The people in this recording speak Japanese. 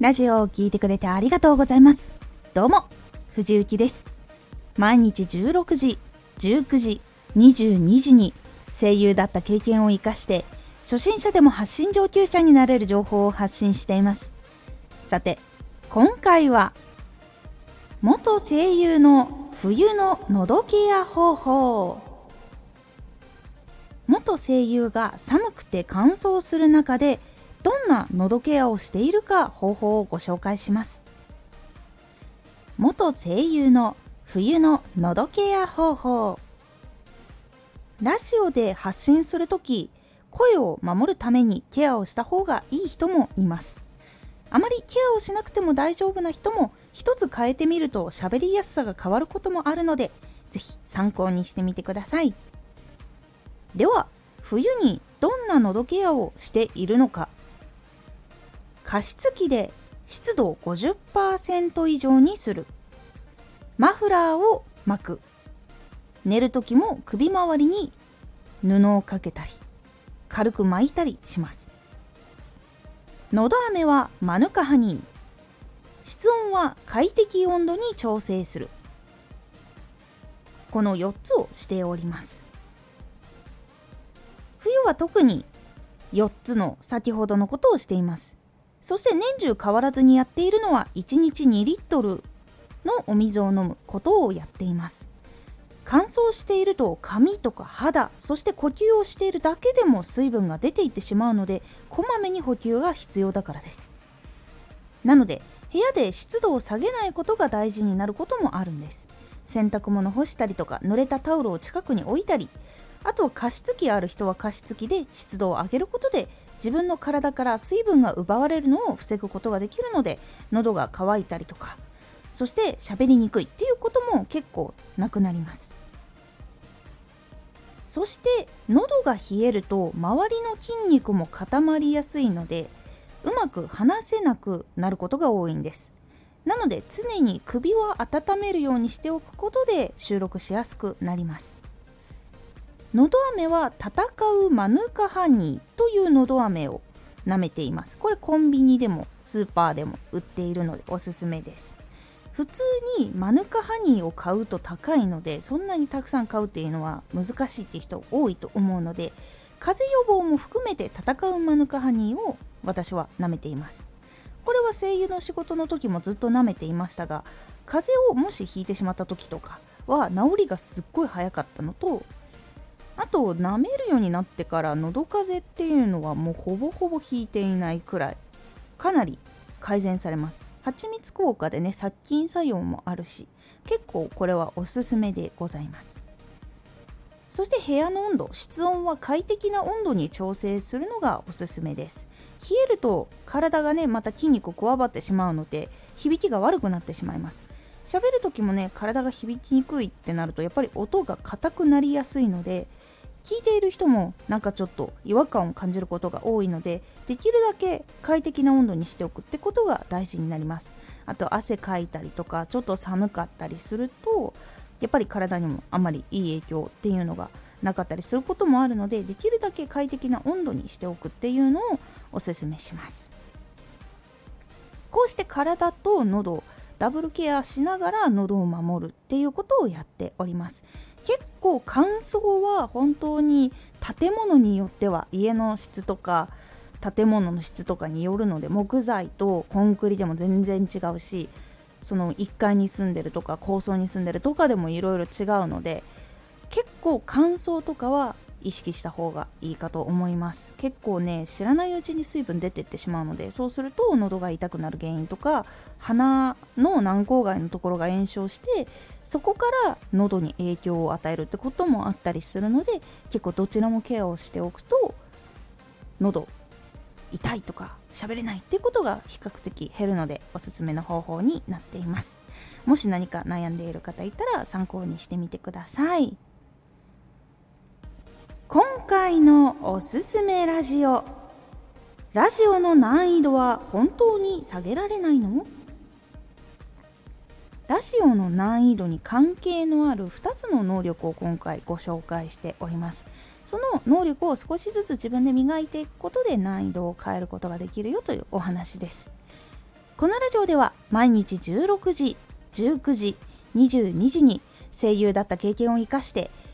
ラジオを聴いてくれてありがとうございます。どうも藤幸です。毎日16時19時22時に声優だった経験を生かして初心者でも発信上級者になれる情報を発信しています。さて今回は元声優の冬の喉ケア方法。元声優が寒くて乾燥する中でどんな喉ケアをしているか方法をご紹介します。元声優の冬の喉ケア方法。ラジオで発信するとき声を守るためにケアをした方がいい人もいます。あまりケアをしなくても大丈夫な人も一つ変えてみると喋りやすさが変わることもあるのでぜひ参考にしてみてください。では冬にどんな喉ケアをしているのか。加湿器で湿度を50%以上にする。マフラーを巻く。寝る時も首周りに布をかけたり軽く巻いたりします。のど飴はマヌカハニー。室温は快適温度に調整する。この4つをしております。冬は特に4つの先ほどのことをしています。そして年中変わらずにやっているのは1日2リットルのお水を飲むことをやっています。乾燥していると髪とか肌そして呼吸をしているだけでも水分が出ていってしまうのでこまめに補給が必要だからです。なので部屋で湿度を下げないことが大事になることもあるんです。洗濯物干したりとか濡れたタオルを近くに置いたりあと加湿器ある人は加湿器で湿度を上げることで自分の体から水分が奪われるのを防ぐことができるので喉が渇いたりとかそして喋りにくいっていうことも結構なくなります。そして喉が冷えると周りの筋肉も固まりやすいのでうまく話せなくなることが多いんです。なので常に首を温めるようにしておくことで収録しやすくなります。のど飴は戦うマヌカハニーというのど飴を舐めています。これコンビニでもスーパーでも売っているのでおすすめです。普通にマヌカハニーを買うと高いのでそんなにたくさん買うっていうのは難しいっていう人多いと思うので風邪予防も含めて戦うマヌカハニーを私は舐めています。これは声優の仕事の時もずっと舐めていましたが風邪をもしひいてしまった時とかは治りがすっごい早かったのとあと舐めるようになってから喉風邪っていうのはもうほぼほぼ引いていないくらいかなり改善されます。蜂蜜効果でね殺菌作用もあるし結構これはおすすめでございます。そして部屋の温度室温は快適な温度に調整するのがおすすめです。冷えると体がねまた筋肉をこわばってしまうので響きが悪くなってしまいます。喋る時もね体が響きにくいってなるとやっぱり音が硬くなりやすいので聞いている人もなんかちょっと違和感を感じることが多いのでできるだけ快適な温度にしておくってことが大事になります。あと汗かいたりとかちょっと寒かったりするとやっぱり体にもあまりいい影響っていうのがなかったりすることもあるのでできるだけ快適な温度にしておくっていうのをおすすめします。こうして体と喉ダブルケアしながら喉を守るっていうことをやっております。構乾燥は本当に建物によっては家の質とか建物の質とかによるので木材とコンクリでも全然違うしその1階に住んでるとか高層に住んでるとかでもいろいろ違うので結構乾燥とかは意識した方がいいかと思います。結構ね知らないうちに水分出てってしまうのでそうすると喉が痛くなる原因とか鼻の軟口蓋のところが炎症してそこから喉に影響を与えるってこともあったりするので結構どちらもケアをしておくと喉痛いとか喋れないっていうことが比較的減るのでおすすめの方法になっています。もし何か悩んでいる方いたら参考にしてみてください。今回のおすすめラジオ。ラジオの難易度は本当に下げられないの？ラジオの難易度に関係のある2つの能力を今回ご紹介しております。その能力を少しずつ自分で磨いていくことで難易度を変えることができるよというお話です。このラジオでは毎日16時19時22時に声優だった経験を生かして